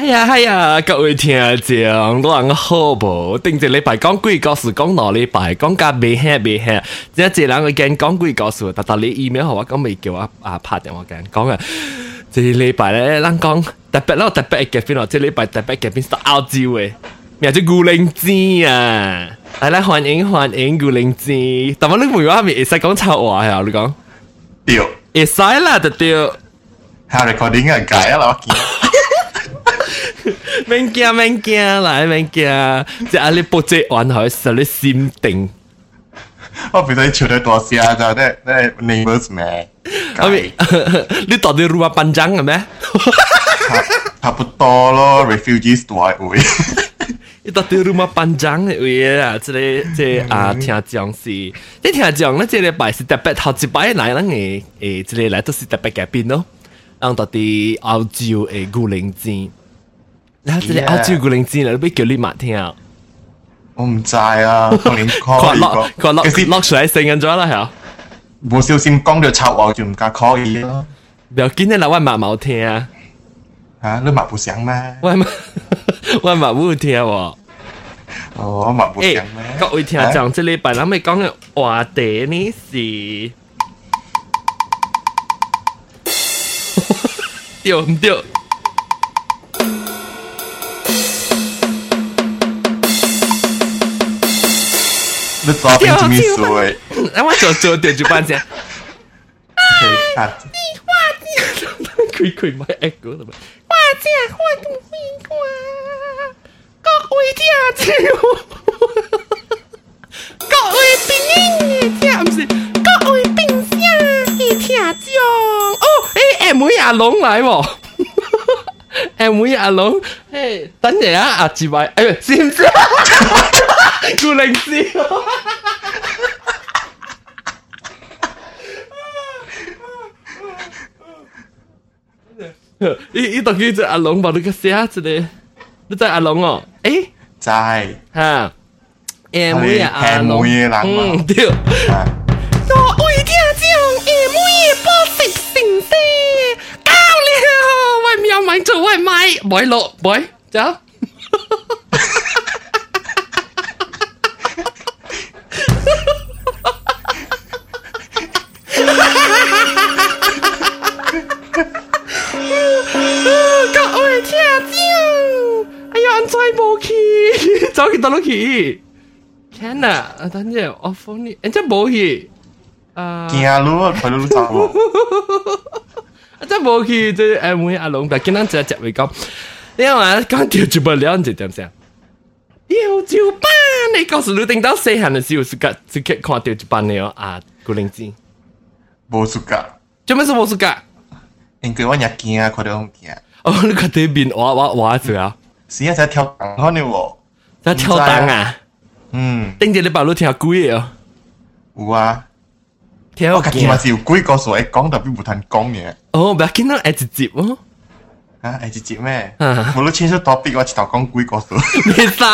哎呀哎呀，各位听众，我人好无？顶一礼拜讲几个事，讲两礼拜，讲甲未听未听，即系一人个间讲几个事，但但你 email 我讲未叫我啊拍电话间讲啊，这礼拜咧，人讲特别咯，特别嘅嘉宾咯，这礼拜特别嘉宾是澳洲嘅，名叫古灵精啊，嚟嚟欢迎欢迎古灵精，但系你唔话咪会使讲臭话呀？你讲对，会使啦，就对。下 recording 啊，改啊啦，我见。 免惊免惊，来免惊，即系你报纸完后，实你心定。我俾你笑得多些啊，就系啲 neighbors 咩？我咪你到底 rumah panjang 嘅咩？差不多咯，refugees 大会。你到底 rumah panjang 嘅位啊？即系即系啊，听讲是，你听讲咧，即系礼拜是特别头一摆来，咱嘅诶，即系来都是特别嘉宾咯。让到啲澳洲嘅古灵精。 然后即系澳洲古灵精啦，你俾叫你麦听啊！我唔知啊，可能佢落佢落落出嚟成紧咗啦，系啊！冇小心讲到插话就唔敢可以咯。唔要紧啦，我麦冇听啊！吓，你麦不想咩？我麦我麦冇听喎。哦，我麦不想咩？各位听众，这礼拜咱们讲嘅话题呢是。对唔对？ 你早点准备说，那我早早点就办先。画家，爱国的？画家画图画，各位，各位兵友也听不是，各位兵友也听清。哦，诶、欸，妹阿龙来无？阿妹阿龙，诶、等下阿志伟，哎、是不是？ 顾灵师。伊伊当佢只阿龙吧？你个写字咧，你知阿龙哦？诶，在吓，M 妹阿龙，嗯，对。各位听众，M 妹波食成色，搞了，为咩买做为买？买落买走。 各位听众，哎呀，安在冇去？走去到落去？Can 啊，等阵我放你，人家冇去。啊，惊咯，佢都走喎。啊，真冇去，即系诶，每阿龙，但系今日只只会讲，你话讲调住不了，就点先？调住班，你告诉你听到细汉嘅时候，是个即刻看调住班嘅啊，古灵精。冇暑假，做咩事冇暑假？ 因为我日惊啊，佢哋好惊。哦，你个对面画画画住啊？是啊，在跳档可能喎。在跳档啊？嗯，顶住你把路跳几啊？有啊。跳我今日是有几个数讲，特别冇通讲嘅。哦，唔要紧啦，系直接哦。啊，系直接咩？冇你清楚 topic，我直头讲几个数。未使，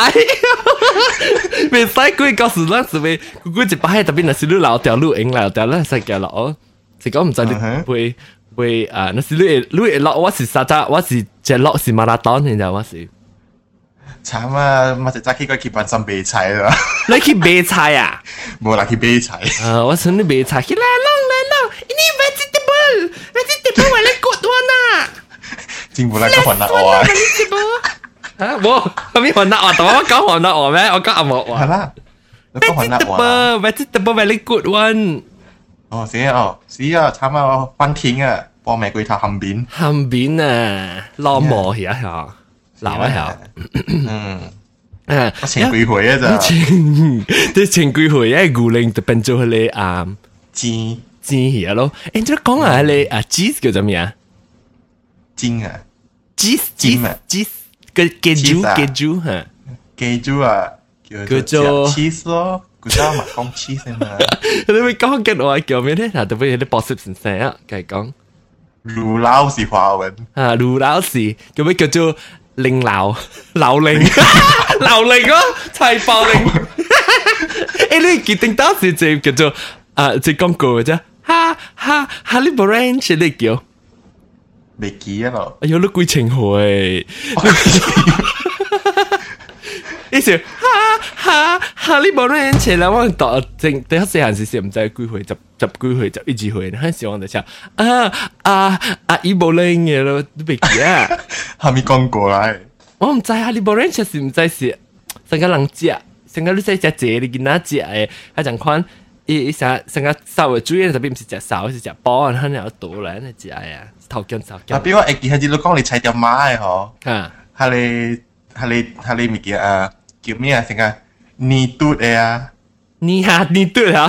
未使几个数啦，是咪？几一摆特别那是你老条路影老条啦，实嘅咯。哦，是讲唔知你会 会啊，那是你你落我是沙扎，我是只落是马拉松，你知道我是。惨啊！咪就揸起个去办心买菜啦。你去买菜啊？冇啦，去买菜。啊，我想你买菜，去来弄来弄，你 vegetable vegetable 为你 good one 啊。政府嚟讲混我啊。啊，冇，咁样混我，但我讲混我咩？我讲阿莫话。系啦。vegetable vegetable 为你 good one。 哦，是哦，是啊，惨啊，翻天啊，帮玫瑰头含边。含边啊，攞磨而家系。闹一下，嗯，诶，前几回啊咋？前，啲前几回咧，古灵就变做佢啊，煎煎嘢咯。诶，即系讲下你啊，cheese 叫做咩啊？煎啊，cheese cheese cheese 嘅嘅猪嘅猪吓，嘅猪啊，叫做 cheese 咯。 do mà không chi nên mà. Thế mới có cái loại kiểu như thế là tôi phải bỏ xịp xin xe á Cái con. Lù lao gì hòa 文 À lù lao gì Kiểu mấy kiểu chưa? Linh lão Lão linh. Lão linh á. Thầy bảo linh. Ê lưu kỳ tính đó gì gì kiểu chưa? À chỉ công cụ chứ. Ha ha Ha lý bộ rèn Chỉ lý kiểu? Bị ký á rồi Ây dô lúc quy trình hồi. 一些哈哈哈利波特起来，我到正等下这样子先，唔在归回就就归回就一直回，很希望在想啊啊啊伊波特嘢咯，都别记啊，还没讲过来，我唔在哈利波特确实唔知是三个人食，三个你在食这里跟哪食诶，还讲款。伊伊啥啥个稍微注意，特别毋是只少，是食饱，然后又倒来那只哎呀，头姜头姜。啊，比如我记下子，你讲你拆掉妈诶吼，哈哩哈哩哈哩咪记啊。叫咩啊？成个泥嘟嘅啊，你下你对啊，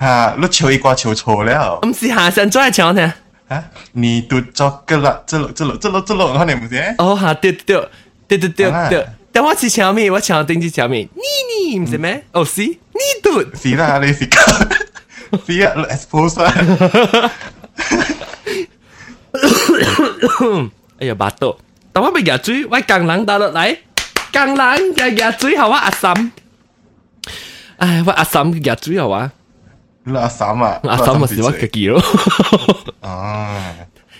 吓，你笑一挂笑错了。唔是下先再唱听。啊，泥嘟作个啦，这落这落这落这落，可能唔是？哦，吓对对对对对对。但我是唱咩？我唱定是唱咩？你你唔是咩？哦是，你嘟。是啦，你是是啊，expose 啊。哎呀，巴肚！但我咪牙嘴，我江人打落嚟， 江人嘅牙嘴系我阿婶。唉，我阿婶嘅牙嘴系我。你阿婶啊？阿婶咪是我自己咯。哦。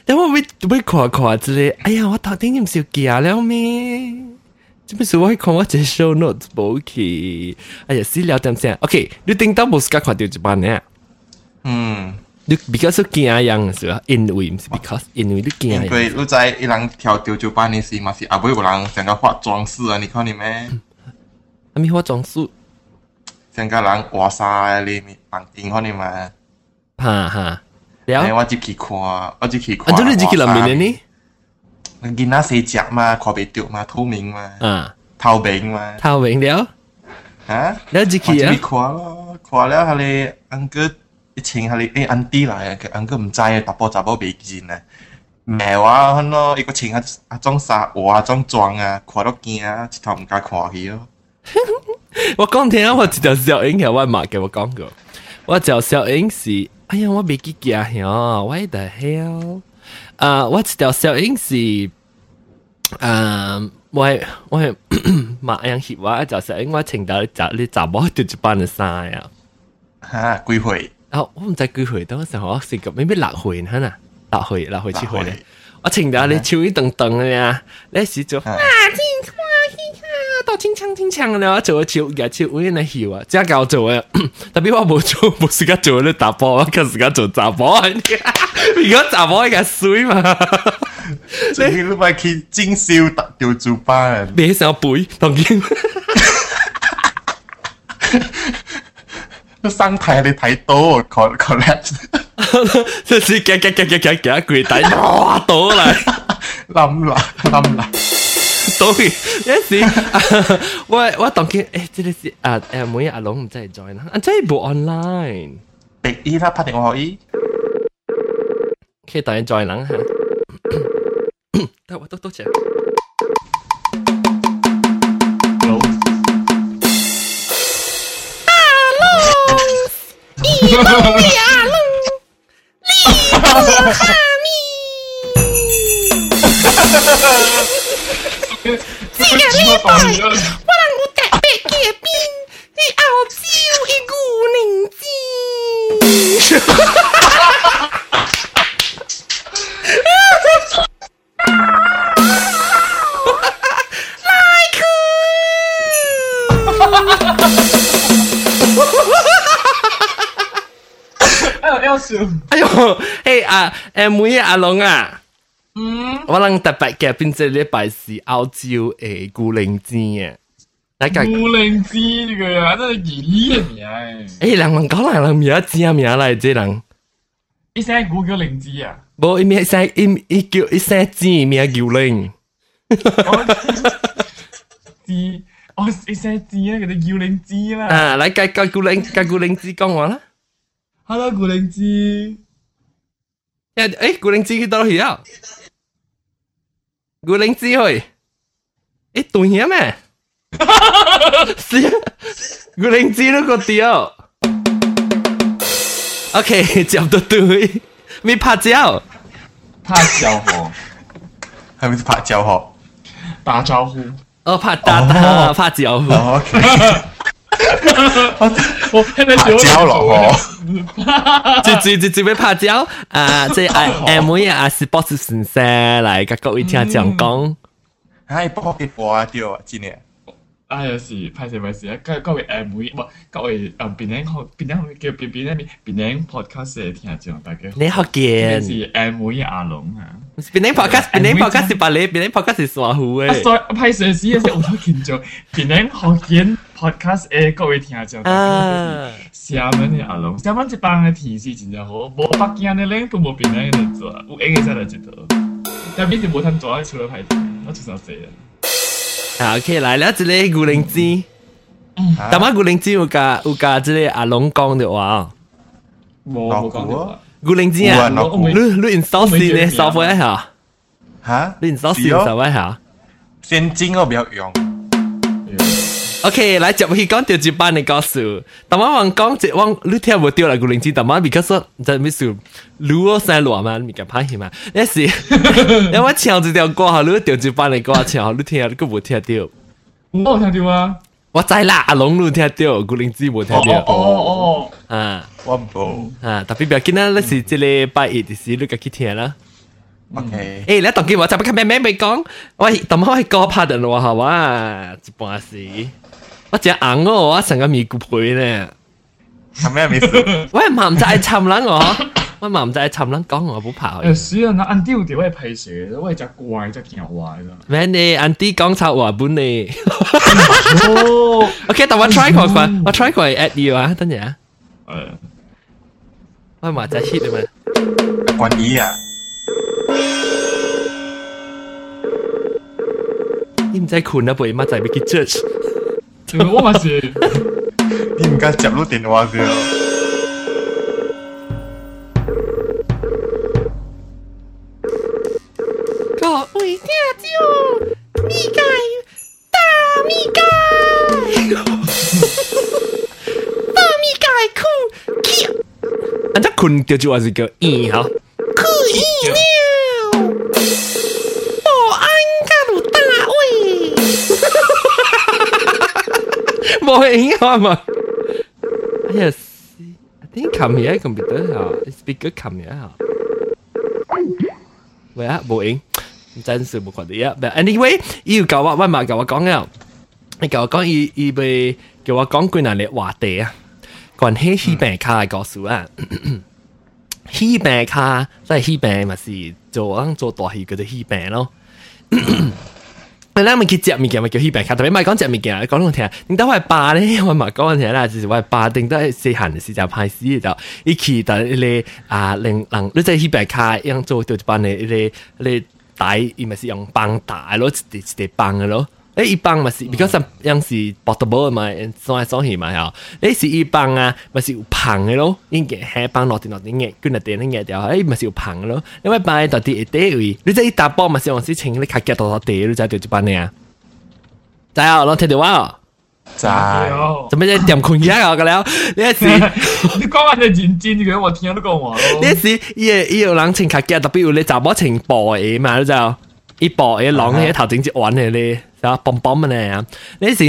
但我会会看看之类，哎呀，我头顶唔少惊了咩？这边是我看我这 show notes 冇去，哎呀，私聊点先？OK，你顶到冇时间看到一班呢？嗯， 你比较说惊样是吧？因为唔是 because 因为你驚。因为你在一人跳九九八年时嘛是阿妹有人成個化妆师啊，你看你咩？阿咪化妆师，想个人哇塞你咪綁定看你嘛？哈哈，了。我就去看，我就去看。啊，你只去裡面呢？見那四隻嘛，看袂到嘛，透明嘛，啊，透明嘛，透明了，啊，了只去啊，看咯，看了下你安哥一穿下你誒安弟來，佢安哥唔知啊，大波查波未見啊，咩話佢咯，一個穿啊啊種衫，哇種裝啊，看到驚啊，一頭唔敢看去咯。我講聽啊，我一條小影係我媽給我講過，我條小英是，哎呀，我未記記啊，what the hell？啊，我一條小英是，啊，我我 馬樣翕我一條小影，我請到你集你集我對一班嘅衫啊，嚇幾歲？啊，我唔知几岁，当时我成个 maybe 六岁吓呐，六岁六岁七岁咧，我请到你唱一顿顿嘅呀，你时做啊，天花天花，到清唱清唱咧，我做唱日唱会呢翕啊，真够做嘅，特别我冇做冇时间做咧打波，我嗰时间做杂波。而家杂波嘅水嘛，你你咪去进修调主班，你想背当然。 上台你睇到 collect，即系夹夹夹夹夹夹跪底，哇倒嚟，冧啦冧啦，倒去一时，我我当见诶，即系啊诶，每日阿龙唔真系 join 啦，啊真系冇 online，俾伊啦拍电话可以。可以等人 join 人吓。得我多多谢。 你弄俩弄，你个哈密，这个礼拜我让吾打败杰冰，你澳洲一哈哈哈。笑。哎呦，诶啊诶，每日阿龙啊，嗯，我谂特别嘅边只礼拜是澳洲诶古灵精啊，大家古灵精呢个呀，真系演嘅名诶。诶，人问讲人人名字啊名嚟，这人，一声古叫灵智啊，冇一名声一一叫一声字名叫灵，智，我一声智啊，佢哋叫灵智啦。啊，嚟介介古灵介古灵智讲话啦。 Hello 古灵智，诶诶，古灵智去到去啊？古灵智去，诶对嘢咩？是古灵智都个掉。OK，接到对，咪拍照。拍招呼，系咪拍招呼？打招呼。哦，拍打打拍招呼。 OK。 我现在拍胶咯最最最最尾拍照啊！即系诶每日啊是 boss 先生嚟，甲各位听众讲，唉，不过几波啊掉啊，真嘅。啊，有时拍摄咪事啊，各各位诶每唔各位诶边领学边领叫边边边边领 podcast 嘅听众大家好，你好呢见。是诶每日阿龙啊。边啲 podcast 边啲 podcast 是白你，边啲 podcast 是傻虎啊，诶。所以拍摄时嘅时候，我都见咗边领学见 podcast 诶各位听众。啊，厦门嘅阿龙，厦门一帮嘅提示真正好，无北京嘅领都无边领嘅做，有影嘅才来知道。但边就无通做，除了拍片，我出手死啦。好，OK，来了，这个古灵精，啊但系古灵精有甲有甲这个阿龙讲的话哦，冇冇讲到啊。古灵精啊，有啊老你你 install 先呢，software 下，吓？你 install 先是哦 software 下。先进我不要用。 OK，来接去讲调节班嘅故事。但我话讲即我你听冇掉啦古灵精，但我 because 就咩事，如果生落嘛，咪咁拍戏嘛。那时因为唱一条歌，后你调节班嘅歌唱，你听你都冇听到。我有听到啊。我知啦，阿龙你听到，古灵精冇听哦到。哦哦啊我冇。啊，特别不要紧啦，你是即个拜一的时，你家去听啦。 OK。诶，你当机我就不看咩咩未讲，喂，咁我系歌拍人喎，系嘛？一般时， 我只硬哦，我成个咪骨配呢。系咩意思？喂，嘛唔知系沉撚我，喂嘛唔知系沉撚讲我冇拍哦。诶，是啊，那按掉条我系拍摄，我系只怪只听坏啦。咩你 Andy 讲错话本你哦。 ？OK，但我 try 过佢，我 try 过 at you 啊，等阵啊，诶，喂嘛就 hit 啊嘛。关于啊，你唔使困啊，背乜仔俾佢 judge。 我嘛是，你唔敢接我电话着？各位听者，咪介大咪介，大咪介困，安怎困掉就还是叫硬哈？困硬了。冇影啊嘛，哎呀，I think come here computer 哈，speaker come here 哈。喂啊，冇影，真是冇看到呀。But anyway，伊有教我，我嘛教我讲了，伊教我讲伊伊被叫我讲几难嘅话题啊，关系戏病卡嘅故事啊。戏病卡即系戏病咪是做做大戏叫做戏病咯。 你咧咪去食物件咪叫戲病卡，特别咪講食物件，講我聽。點解我係爸咧？我咪講我聽啦，就是我係爸定得細漢時就派死就一起但你啊令人你即係戲病卡樣做到一班嘅你你帶，伊咪是用棒打咯，一一一棒嘅咯。诶一棒咪是，because 样是 portable 嘛，送来送去嘛吓。诶是一棒啊，咪是有棒嘅咯，应该系棒落定落定嘅，跟住电嘅掉，诶咪是有棒嘅咯。因为棒到啲一啲位，你即系打波咪是用事情，你卡夹到到地，你就对住班嘅啊。就系我听到话，在。做咩啫？点困嘢啊？个了，呢一时。你讲话就认真嘅，我听都讲话咯。呢时伊个伊有人穿卡夹，特别有你查某穿布嘅嘛，你就伊布嘅狼嘅头整只玩嘅咧， 就蹦蹦嘅咧。呢时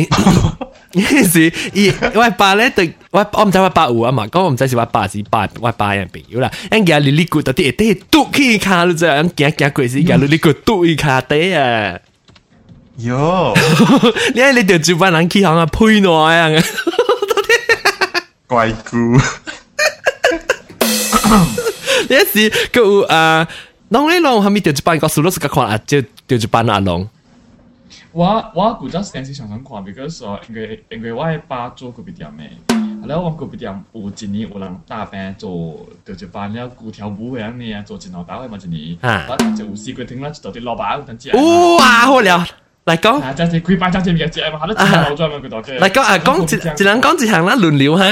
呢时伊我爸咧对我我唔知我爸有啊嘛，讲我唔知是我爸是爸我爸嘅朋友啦。因家你你骨到啲啲笃起卡，你就咁行行过时，家你你骨笃起卡底啊！哟，你睇你条主班人起行啊，配耐啊！怪姑。呢时佢有啊，啷咧啷，后面条主班个数都是个看啊，就条主班阿龙。 我我古早时阵时常常看，because 说因为因为我系爸做嗰边店嘅，后来我嗰边店有一年有人打病做就一班了古条舞嘅样呢，做前后打嘅嘛一年，啊我就有试过听啦，就到啲老板等知。哇，好了，嚟讲。啊，真系开班真系嘅节目，下都前后转嘛佢度嘅。嚟讲啊，讲一一人讲一项啦，轮流哈。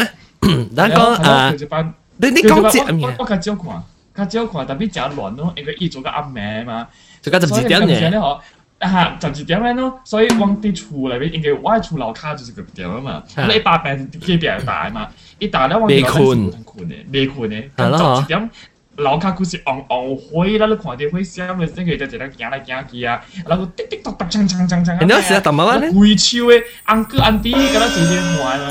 咱讲啊，一班，你你讲一我我较少看，较少看，特别真乱咯，因为伊做个暗暝嘛。就讲十二点嘅。 嗬，啊，十二点咧咯，所以往啲厝里边，因为我系厝楼卡就是个点啊嘛，你一百病几边大嘛，一打咧往困嘅，未困嘅，系咯十点 楼卡股是昂昂灰啦，你看到灰闪嘅，即系就一个行来行去啊，然后滴滴答答，锵锵锵锵。你嗰时啊，特乜咧？鬼笑嘅，安哥安弟，咁样直接玩啦。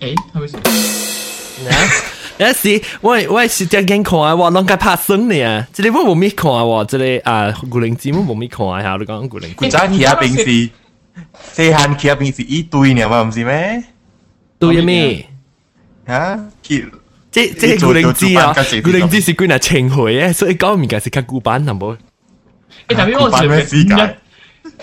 诶，系咪先？ 有时我我是只眼看啊，我啷个拍生呢？这里我冇咩看喎，这里啊古灵精我冇咩看下，你讲古灵精。古仔企下平时，细汉企下平时一堆呢嘛，唔是咩？对咩？吓，企。即即古灵精啊！古灵精是几嗱情回嘅，所以讲唔系是较古板，系冇。诶，特别我是咩时间？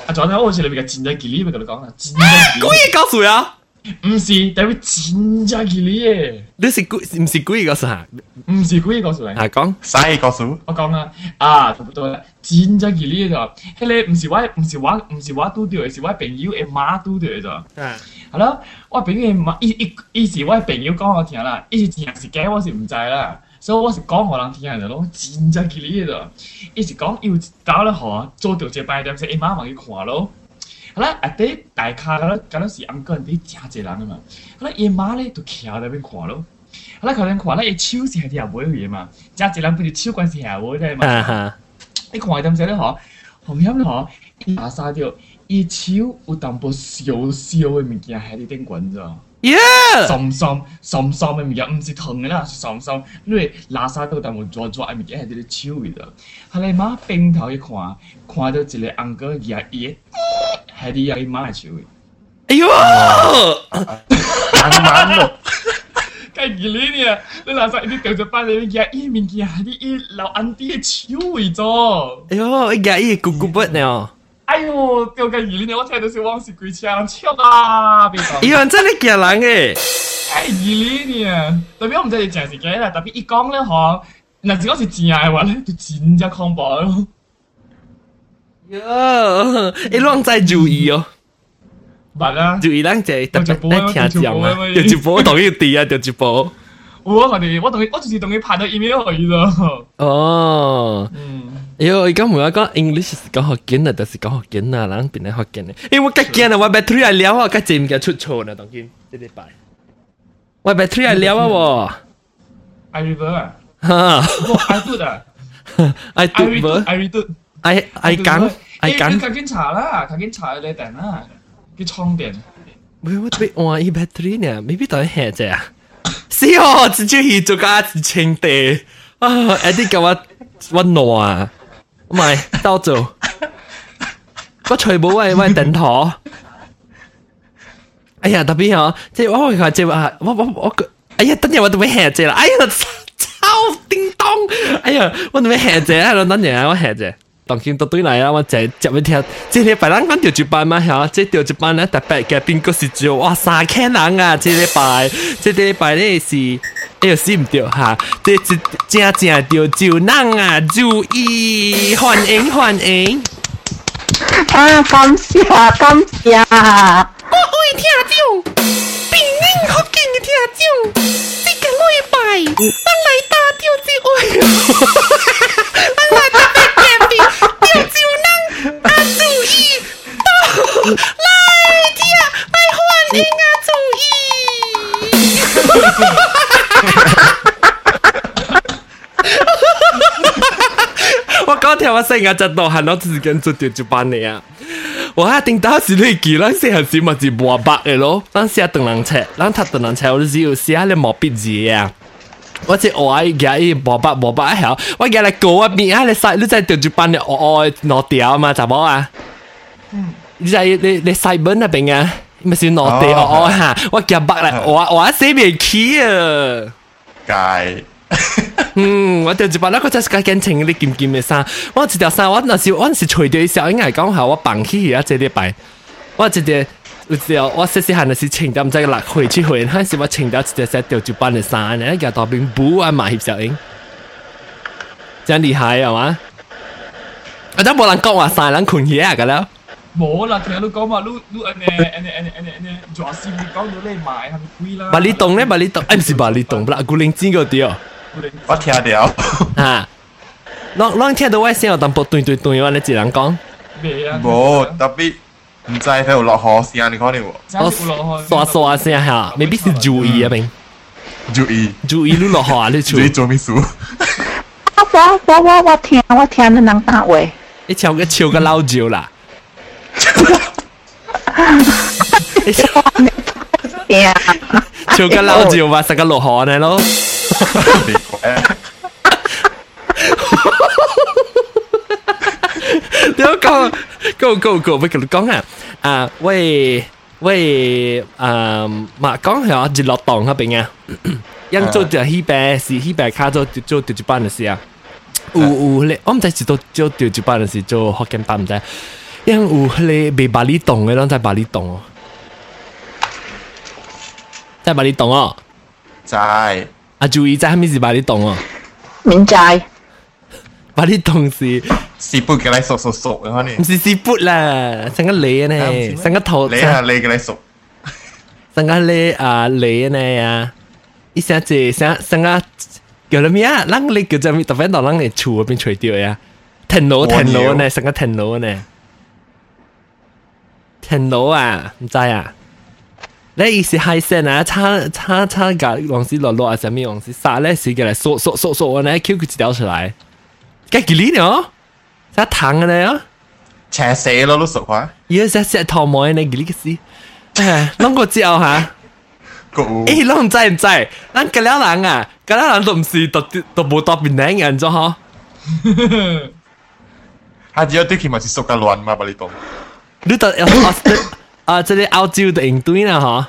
啊，仲有我是里边嘅战争吉利，咪同你讲啦。战争吉利。故意告诉啊！ 唔是，代表真正吉利嘅。你是故唔是故意告诉下？唔是故意告诉你。系讲，使告诉？我讲啊，啊，差不多啦。真正吉利就，迄个唔是我，唔是我，唔是我拄到嘅，是我朋友嘅妈拄到嘅咋。系。系咯，我朋友嘅妈，伊伊伊是我朋友讲我听啦，伊是真是假我是唔知啦。所以我是讲互人听嘅咯，真正吉利嘅咋。伊是讲有搞咧嗬，做到一摆点先，伊妈咪去看咯。 好啦，阿爹大卡噶啦，嗰阵个人哋真济人啊嘛，好啦，夜妈咧就企在度边看咯，好啦，佢哋看啦，夜超时系啲人会嘢嘛，真济人不如超关时系会啫嘛，你看点先咧嗬，红心嗬，一把杀掉，一超有淡薄小少嘅物件喺你顶滚咋。Yeah！深深深深嘅物件，唔是疼嘅啦，是深深，因为拉沙到淡薄抓抓嘅物件喺啲手位度。后来妈并头一看，看到一个红哥爷爷。系啲有妈系笑嘅。哎呦，慢慢咯。计二年啊，你垃圾啲掉咗翻嚟，日依面见系啲依流暗啲嘅超会咗。哎呦，一日依咕咕不呢？ 哎呦，掉计二年我听到小往事鬼枪超啊！哎呦，真系惊人嘅。哎，二年啊，特别我唔知你净系几啦，特别一讲咧嗬，嗱如果是真嘅话咧，就真正恐怖咯。哟，你啷在注意哦？捌啊，注意咱就特别爱听讲啊，就一波同一啲啊，就一波。我同你，我同你，我就是同你拍咗 email 去咗。哦，嗯， 哟，而家唔系讲 English 是讲学紧啊，但是讲学紧啊，人变嚟学紧嘅。因为我吉紧啊，我 battery 系了啊，吉正嘅出错啦，当然呢礼拜。我 battery 系了啊喎。 I rever 啊。哈。I do 啊。 I do I redo。 I I 讲 I 讲。佢紧查啦，佢紧查你电啦，佢充电。喂，我被换一 battery 呢，maybe 当然系啫啊。是哦，直接去做家清地啊！诶啲嘅话温暖啊， 唔系兜做。我全部喂喂等妥。哎呀，特别嗬，即系我话即系话，我我我哎呀，等阵我都会吓啫啦！哎呀，超叮当！哎呀，我都会吓啫喺度等阵，我吓啫。 当见到对嚟啊！我就接一条，即系拜咱讲调一班嘛吓，即系调一班咧特别嘅边个是做哇三千人啊！即系拜，即系拜咧是，哎呀死唔掉吓，即系正正调就人啊！注意欢迎欢迎！啊，感谢感谢！我爱听众，边宁福建嘅听众，即个礼拜我嚟打调子爱，我嚟特 别嘅边调照能啊注意，到来听来欢迎啊注意。我讲条我成日就到行到时间做调就班嚟啊！我一定打时你记，咱细汉时咪是磨白嘅咯，咱写邓人册，咱读邓人册，我只要写你毛笔字啊！ 我只我愛夾伊磨白磨白一條，我夾嚟過一邊啊！你細你真係調住班你哦哦攞掉嘛？查某啊！嗯你在你你細本那邊啊？咪是攞掉哦哦嚇，我夾白嚟，我我死未起啊！解。嗯，我就一般那個就是個緊情你劍劍嘅衫，我一條衫我那时我是除掉嘅時候，應該講下我绑起而家這禮拜，我一條有时候我细细汉那时穿到唔知落回去回，嗰时我穿到一条只吊住班嘅衫，然后夹到边补啊马协小英，真厉害系嘛？我都冇人讲话晒人困嘢啊，㗎啦。冇啦，听你讲嘛，你你安尼安尼安尼安尼安尼，做事你讲到你买系咪贵啦？巴里洞咧，巴里洞，诶唔是巴里洞，不啦，古灵精嗰啲哦。我听到。啊，啷啷听到我声有淡薄对对对，我你自人讲。未啊。冇特别， 唔知喺度落雨声，你讲你喎。我刷刷声吓，未必是注意啊，明。 注意注意你落雨啊，你注意做咩事？我我我我听我听你人打话，你唱个唱个老酒啦，你唱听唱个老酒嘛，成个落雨呢咯。 你诶点讲？Go go go！我同你讲啊，啊喂喂，啊嘛讲系我日落档嗰边啊，因做就希白是希白卡做做调住班嘅事啊。有有咧，我唔知是做做调住班嘅事，做福建班唔知。因有咧未巴厘岛嘅，拢在巴厘岛哦，在巴厘岛哦。在啊，注意在系咪是巴厘岛哦？明仔 巴厘岛是是不嘅嚟熟熟熟嘅可能唔。是是砵啦？成个脷呢？成个头。你系你嘅嚟熟，成个咧啊你呢啊，一下子成成个叫乜咩啊？啷个你叫做咩？特别到啷个厝嗰边吹掉呀？田螺田螺呢？成个田螺呢？田螺啊，唔知啊？你意思海鲜啊？叉叉叉个往时落落啊，什么往时杀咧时嘅嚟嗦嗦嗦嗦，我呢 Q 佢一条出来， cái gì nữa sao thằng này á? Chả sẽ nó lúc sợ quá. Giờ sẽ sẽ thò mồi này gì cái gì? À nó có chịu hả? Cũng ấy nó không chạy không chạy anh cái lão làng à? Cái lão làng đồng sự tập tập bộ tập bình nén anh cho hả? Hả giờ tôi khi mà chỉ sốc cái loạn mà bà đi tổng đứa ta à, à, à, à cái này ao chiêu được ảnh đối nè ha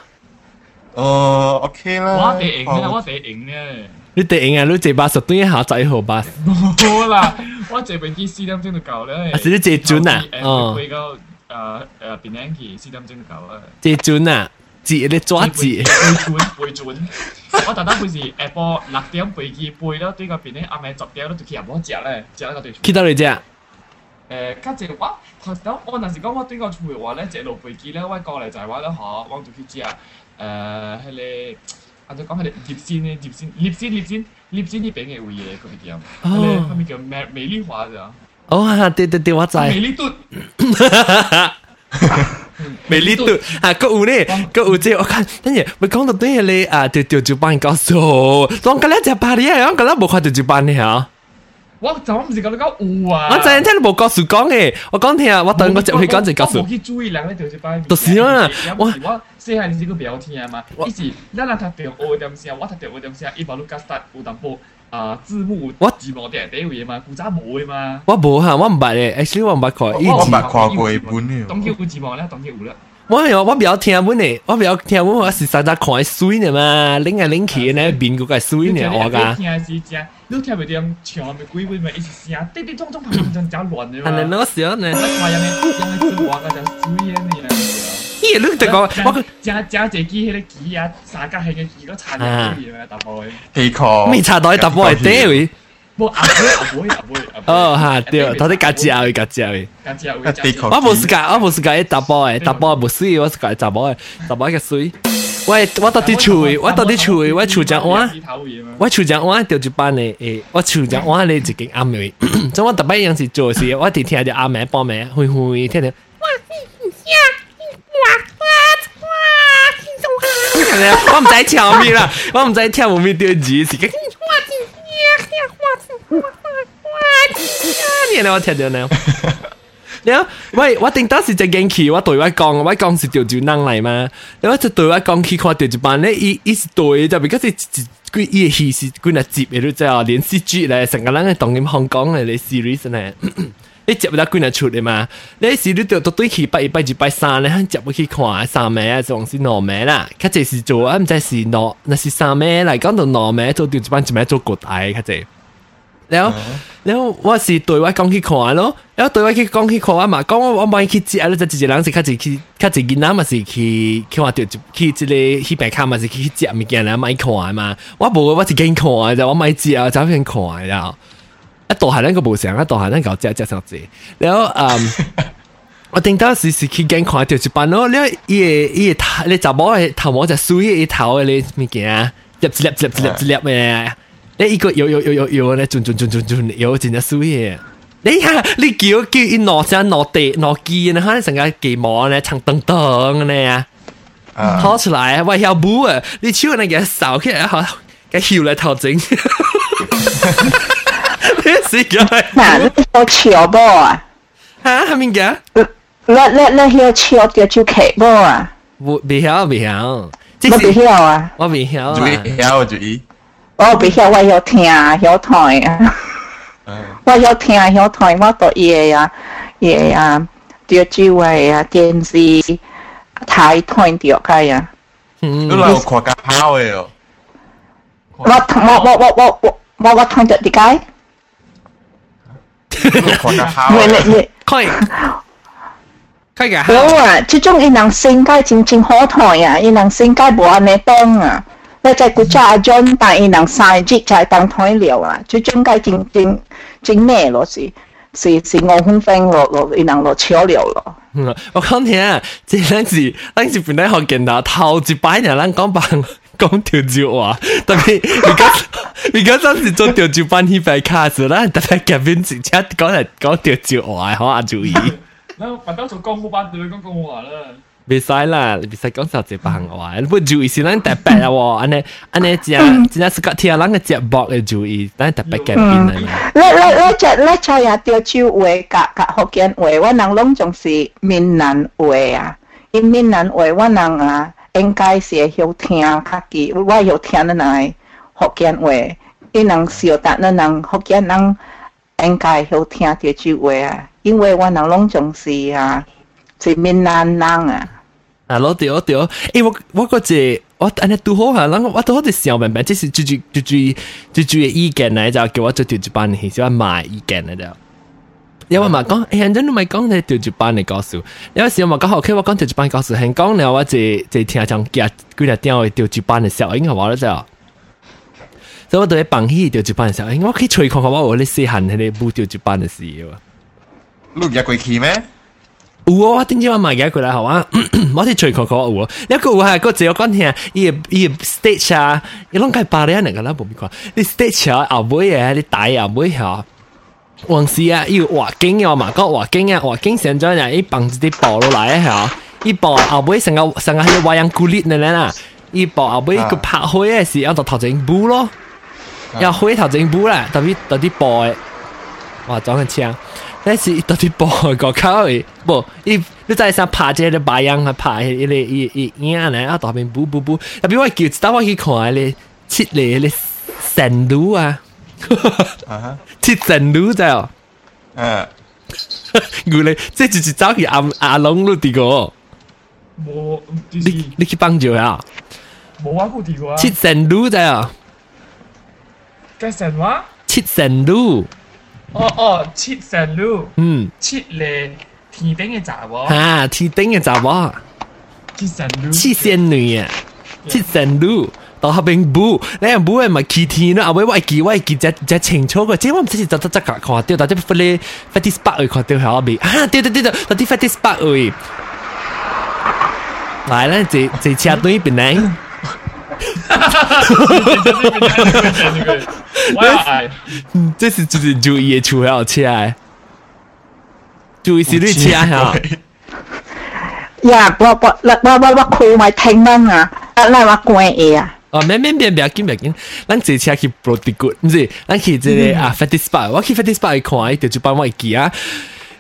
ờ ok là quá để ảnh quá để ảnh nè 你哋应啊，你这把十对一下仔号吧，冇啦，我这边机四点钟就够啦。啊是你这准啊诶，哦会到诶诶边两期四点钟就够啦。这准啊，字你抓字，背准背准，我特登背时下晡六点背机背到对个边咧，暗暝十点都就去入冇食咧，食嗰对。去到你只，诶，跟住我头先我阵时讲我对个厝嘅话咧，一路飞机咧，我过嚟就系话咧，嗬，我就去食诶，迄个， 啊，就讲迄个叶鲜咧，叶鲜，叶鲜，叶鲜，叶鲜呢边嘅会嘢嗰边点，迄个佢咪叫美美丽华咋？哦哈，对对对，我知，美丽嘟，美丽度啊，个有呢，个有这我看，等阵咪讲到对嘅咧啊，调调就帮你告诉，当个咧只巴黎啊，我个咧冇看调就帮你吓。 我就唔是咁讲有啊，我真系听你冇告诉讲嘅，我讲听啊，我等我就去讲就告诉我冇。去注意人咧，就去摆。就是啊我我我细汉时个表听嘛，伊是咱人读着学点声，我读着学点声，伊把路加 start 有淡薄啊字幕我字幕第第位嘛，古早冇嘅嘛。我冇吓，我唔捌嘅，actually 我唔捌看。我以前唔系看过一本嘅。当叫有字幕咧，当叫有啦。我系我比较听本嘅，我比较听本，我是实在看水呢嘛，拎嚟拎去呢，边嗰个系水呢我噶。 听是正，你听袂点唱咪几位咪一时声，滴滴咚咚砰砰砰真乱嘅系你嘛。攞笑呢？我看人哋人哋字幕个就水嘅呢。咦，你就讲我加加只机迄个机啊，三角形嘅机个残嘅嘢啊，大波嘅。气壳。未查到答案系爹位。冇阿妹阿妹阿妹。哦吓，对，头啲格子牙位格子牙位。加只会的确我冇时间，我冇时间一答案嘅，答案冇水，我是讲答案嘅，答案嘅水。 我我到底处，我到底处，我处只碗，我处只碗掉一半诶，诶，我处只碗你一根阿梅，怎我特别样是做事，我天天就阿梅帮梅，灰灰听天。我唔知跳咩啦，我唔知跳舞咩丢字，是。你来我跳掉呢？你喂，我定當時只驚奇，我對我講，我講是調住人嚟嘛。你我就對我講去看調住班咧，伊伊是對就，because 是佢伊戲是佢那接嘅都即係連續劇咧，成個人嘅動音香港嘅你 series 咧。你接唔得佢那出嚟嘛？你時你就到對起拜一拜二拜三咧，接唔去看三尾啊，仲是兩尾啦。佢這是做啊，唔知是兩，那是三尾嚟講到兩尾做調住班，一尾做國大佢這。แล้วแล้วว่าสิ对我讲去看咯，แล้ว对我去讲去看啊嘛，讲我我买去接啊，就一个人是较一去较一囡仔嘛是去去看到去一个迄边卡嘛是去接物件啦，买看嘛，我无我是见看啫，我买接啊，走去看呀。啊，大汉咱个无相啊，大汉咱搞只只上字，然后嗯。我顶到时时去见看到一班咯，了伊个伊个头，你查某个头毛就水个头个你物件，粒一粒一粒一粒一粒嘅。 你一个摇摇摇摇摇咧，转转转转转摇真正水耶！你睇你叫叫一攞只攞地攞機，然後成個機毛咧長噔噔嘅呀，跑出來喂要唔啊！你手那個手起來好，個翹嚟頭整，你死嘅係？嗱，你好巧不啊？嚇，係咪嘅？你你你好巧嘅就企不啊？唔，唔曉唔曉，我唔曉啊！我唔曉啊！唔曉就依。我不晓我要听啊，要听啊，我要听啊，要听，我读伊呀，伊呀，电视话呀，电视台听着个呀。嗯，你老有看家跑的哦。我我我我我我我我听着的个。没没可以快个。好啊，这种伊人性格真真好听呀，伊人性格无安尼当啊。那在古家阿种大伊人三日在当台聊啊，就中该真真真咩咯是？是是我分分落落，伊人落潮流咯。嗯，我讲听，这两是当时本来好简单，头一摆人咱讲办讲潮州话，特别你讲你讲当时做潮州班去白卡子，咱特别改变直接，讲来讲潮州话，好阿注意。那反倒从公务班直接讲公务话了。别使啦，别使讲实际白话，你不注意是咱特别啊喎，安尼安尼真真系个听人嘅节目嘅注意，咱特别夹边啊嘛。你你你只你只也条招话甲甲福建话，我人拢总是闽南话啊，因闽南话我人啊应该是会晓听较记，我晓听咱来福建话，伊人晓得咱人福建人应该晓听条招话啊，因为我人拢总是啊是闽南人啊。 啊，攞掉掉，诶我我嗰只我安尼拄好下，人我都好似小明白，即是最最最最最最嘅意见嚟就叫我做调节班嘅，小卖意见嚟就。有我咪讲，诶人真都咪讲你调节班嚟告诉，有时我咪讲 OK，我讲调节班告诉，系讲了我即即听上几日几日点嘅调节班嘅时候，应该话咧就。所以我对放弃调节班嘅时候，诶我可以随看看我有啲细汉喺啲冇调节班嘅事喎。你有入过去咩？ 有啊，我点知我买嘅佢啦，好啊，我是随看看有啊。一个有系个只有讲听，伊伊 stage 啊，伊拢系巴黎人个啦，冇咩讲。你 stage 啊，后尾嘅你大后尾吓，往时啊，要画景嘅嘛，讲画景啊，画景成咗人，伊绑一啲布落来吓，伊布后尾成个成个系画样古力嘅啦，伊布后尾佢拍开嘅时候就头前布咯，又开头前布啦，特别特啲布嘅，哇，装嘅枪。 那是一到底包个口诶，不，伊你再想拍这个白羊啊，拍迄个伊伊影来啊，大面补补补，啊，比我叫一打我去看咧，七个咧神女啊，七神女在哦，嗯，原来这就是走去阿阿龙路的个，无，你你去帮助啊，无我去地个，七神女在哦，个神话，七神女。哦哦，切石路，嗯，切咧天頂嘅查某，啊，天頂嘅查某，切石路，切仙女啊，切石路。ต่อเป็นบูแล้วบูเอ็มาคีทีนะเอาไว้ว่ากีว่ากีจะจะเชิงโชกเจ๊ว่ามันจะจะจะจะขอเดียวแต่จะไปเลยฟตสปาเอ้ยขอเดียวหรอบีอ่เดียวเดียวเดียวตอที่ฟตสปาเอ้ย来了，这这车队本来我要爱，这是就是注意的出要起来，注意是你起来哈。呀，我我我我我开埋听灯啊，那我关嘢啊。哦，免免免，不要紧，不要紧。咱这车去 Prodi Good，唔是，咱去这个啊 Fatty Spa，我去 Fatty Spa 看，就就帮我记啊。嗯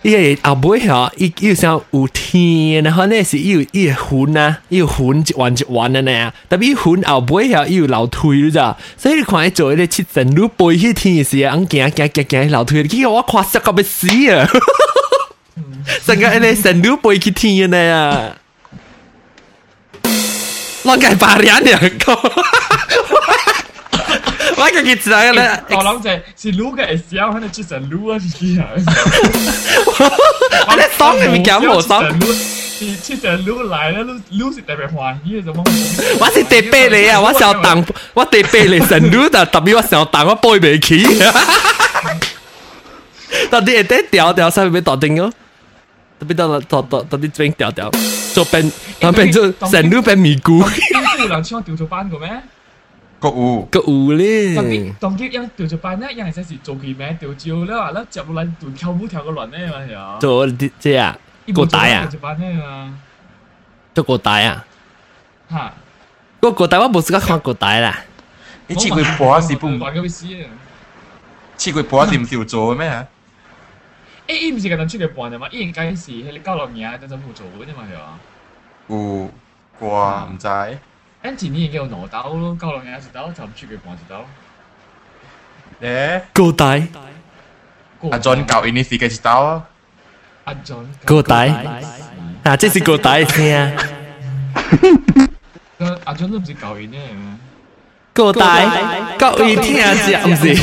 伊个后尾吓，伊伊有像有天，然后呢是伊有伊个云啊，伊有云一弯一弯的呢，特别云后尾吓伊有楼梯你知道，所以你看伊做迄个七层路飞去天时啊，行行行行行楼梯，结果我看死到要死啊！成个迄个层路飞去天的啊！我计八年两个， Guarda che zara. No, no, cioè, si Luca e stiamo nel ci salua di chi. Ale song mi chiamo song. 你去整撸来了，撸撸是特别欢喜，怎么？我是特别的啊，我想当，我特别的整撸的，特别我想当，我背不起。到底在调调上面到顶哦？特别到到到到底这边调调，做变，然后变做整撸变米糊。你有人想调做班个咩？cậu cậu lên. Tapi đồng kiếp yang tiêu chụp bàn ấy yang sẽ là kỳ mẹ tiêu chiếu đó chụp lần tụi theo vũ theo cái lần ấy mà hiểu. Chỗ thế à? Cô đại à? chỗ cô đại à? Hả? Cô cô đại tôi không có xem cô đại là. 你切佢波是不？切佢波是唔照做嘅咩？誒，唔是咁樣切佢波啫嘛，應該是你交落嘢，等陣冇做嘅啫嘛，係嘛？有啩？唔知。咱一年已经有两刀咯，九六年一刀，就唔出嘅半一刀。诶，高大阿 John 教印尼是嘅一刀啊。阿 John 高大啊，这是高大嘅声。阿 John 都唔是教员咧。高大，各位听者唔是，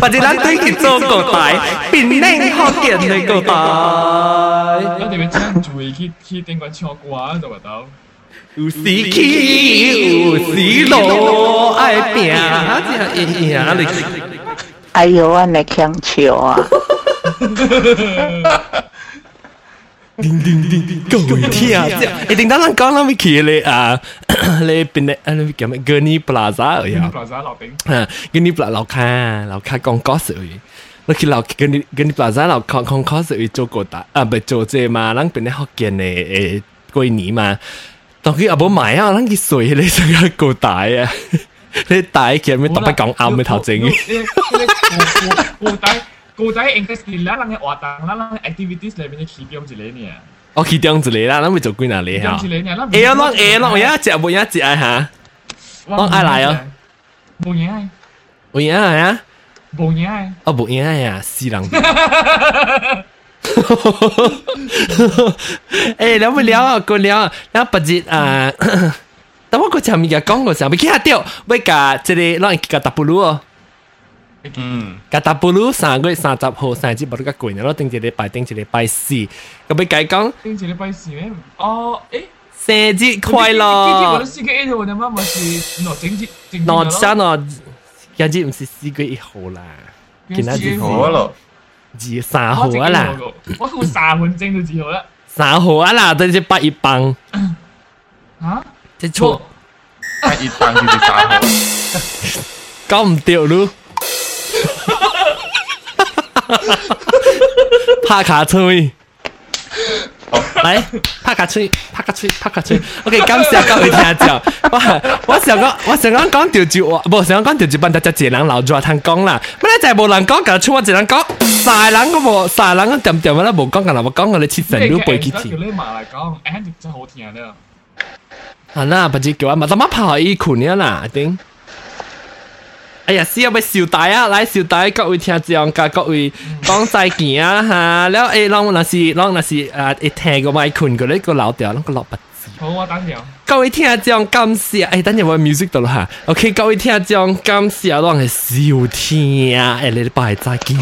或者咱对佢做高大，变靓学见嘅高大。咱哋要真注意去去顶管唱歌就话到。 有时起，有时落，爱拼，啊这样赢啊！你哎呦，我嚟强笑啊！叮叮叮叮，各位听者，一定当咱讲咱要去咧啊，咧边咧啊，你叫咩？Gurney Plaza 呀， Plaza 楼顶。啊，Gurney Plaza 楼卡，楼卡讲嗰时位。เราคิดเรากันกันปลาซ่าเราคองคองคอสอีโจโกตาอ่ะไปโจเจมาลังเป็นในฮอกเกนในเอกุยหนีมา 當佢阿婆買啊，咱佢水你成個夠大啊！你大其實咪特別講啱嘅頭整。古古仔古仔 English 嚟啦，咱嘅活動啦，咱 activities 裏面嘅其中一個呢。哦，其中一個啦，咱咪做幾嗱嚟嚇。哎呀，咱哎呀，咱我一隻冇一隻啊嚇，咱愛來哦。冇嘢，冇嘢啊！冇嘢啊！哦，冇嘢啊！死人。诶，聊唔聊啊？个聊，聊不节啊！但我个前面嘅讲过时候，未记下掉，要加即系让加达布鲁哦。嗯，加达布鲁三个月三十号三节冇得个贵呢，咯定一礼拜定一礼拜四，咁要计讲定一礼拜四咩？哦，诶，生日快今日我乐！都四个一号，你妈咪是攞整节整喏，真哦，今日唔是四个一号啦，今日是好咯， 二三号啊啦，我估三分钟就之后啦。三号啊啦，等只八一磅，吓？即错一一当就是三号。讲唔掉咯。拍卡吹， 嚟拍卡吹，拍卡吹，拍卡吹。OK，感謝各位聽眾。我我想講，我想講講條住話，唔想講條住班，大家一人留住聽講啦。乜咧就係冇人講，㗎，出我一人講，晒人個冇，晒人個點點乜都冇講，㗎啦，我講我哋切成都背幾次。叫你馬來講，and 真好聽咧。啊那不知叫啊，嘛，怎麼跑一捆呀啦？頂。哎呀，是要不小弟啊，来小弟，各位听这样，各位讲再见啊哈，了哎，让那是让那是啊，一听个麦困个那个老掉，那个老不子。好，我等你各位听下将感谢，哎，等下我 music 到了哈，OK，各位听下将感谢，让系笑天啊，哎，你拜再见。